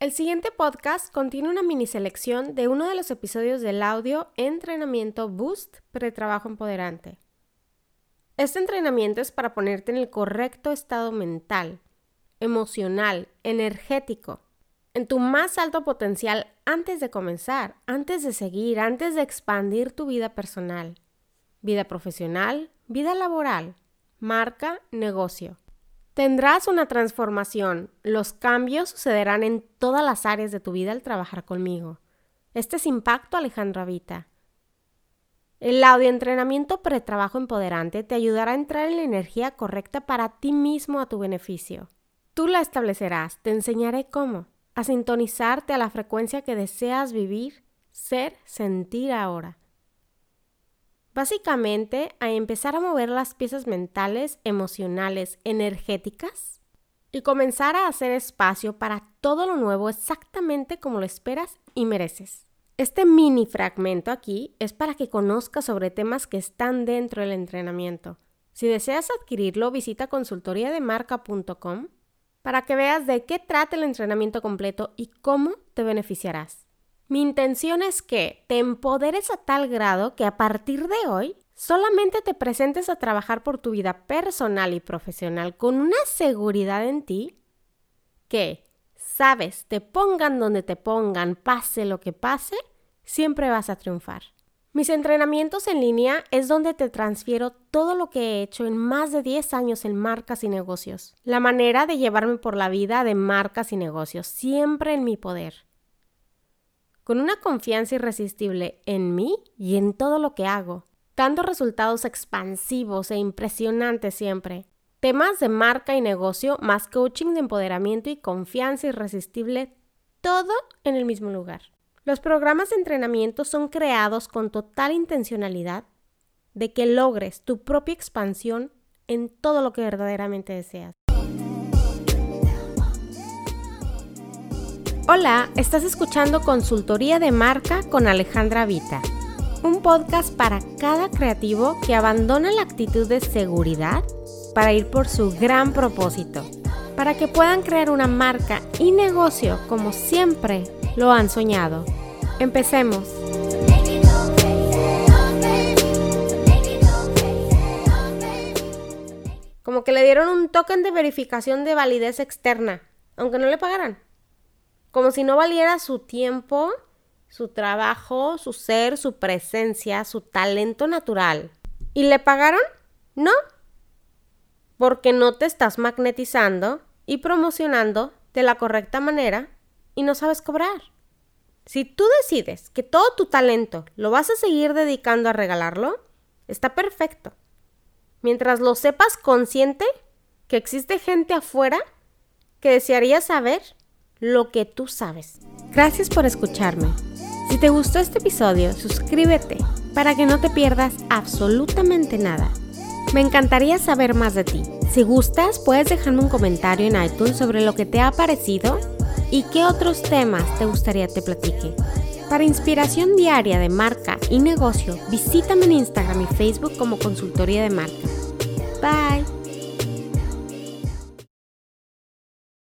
El siguiente podcast contiene una mini selección de uno de los episodios del audio Entrenamiento Boost Pretrabajo Empoderante. Este entrenamiento es para ponerte en el correcto estado mental, emocional, energético, en tu más alto potencial antes de comenzar, antes de seguir, antes de expandir tu vida personal, vida profesional, vida laboral, marca, negocio. Tendrás una transformación. Los cambios sucederán en todas las áreas de tu vida al trabajar conmigo. Este es Impacto Alejandra Vita. El audioentrenamiento pretrabajo empoderante te ayudará a entrar en la energía correcta para ti mismo a tu beneficio. Tú la establecerás, te enseñaré cómo, a sintonizarte a la frecuencia que deseas vivir, ser, sentir ahora. Básicamente, a empezar a mover las piezas mentales, emocionales, energéticas y comenzar a hacer espacio para todo lo nuevo exactamente como lo esperas y mereces. Este mini fragmento aquí es para que conozcas sobre temas que están dentro del entrenamiento. Si deseas adquirirlo, visita consultoriademarca.com para que veas de qué trata el entrenamiento completo y cómo te beneficiarás. Mi intención es que te empoderes a tal grado que a partir de hoy solamente te presentes a trabajar por tu vida personal y profesional con una seguridad en ti que, sabes, te pongan donde te pongan, pase lo que pase, siempre vas a triunfar. Mis entrenamientos en línea es donde te transfiero todo lo que he hecho en más de 10 años en marcas y negocios. La manera de llevarme por la vida de marcas y negocios, siempre en mi poder con una confianza irresistible en mí y en todo lo que hago, dando resultados expansivos e impresionantes siempre. Temas de marca y negocio, más coaching de empoderamiento y confianza irresistible, todo en el mismo lugar. Los programas de entrenamiento son creados con total intencionalidad de que logres tu propia expansión en todo lo que verdaderamente deseas. Hola, estás escuchando Consultoría de Marca con Alejandra Vita, un podcast para cada creativo que abandona la actitud de seguridad para ir por su gran propósito, para que puedan crear una marca y negocio como siempre lo han soñado. Empecemos. Como que le dieron un token de verificación de validez externa, aunque no le pagaran como si no valiera su tiempo, su trabajo, su ser, su presencia, su talento natural. ¿Y le pagaron? No. Porque no te estás magnetizando y promocionando de la correcta manera y no sabes cobrar. Si tú decides que todo tu talento lo vas a seguir dedicando a regalarlo, está perfecto. Mientras lo sepas consciente que existe gente afuera que desearía saber lo que tú sabes. Gracias por escucharme. Si te gustó este episodio, suscríbete para que no te pierdas absolutamente nada. Me encantaría saber más de ti. Si gustas, puedes dejarme un comentario en iTunes sobre lo que te ha parecido y qué otros temas te gustaría te platique. Para inspiración diaria de marca y negocio, visítame en Instagram y Facebook como Consultoría de Marca. Bye.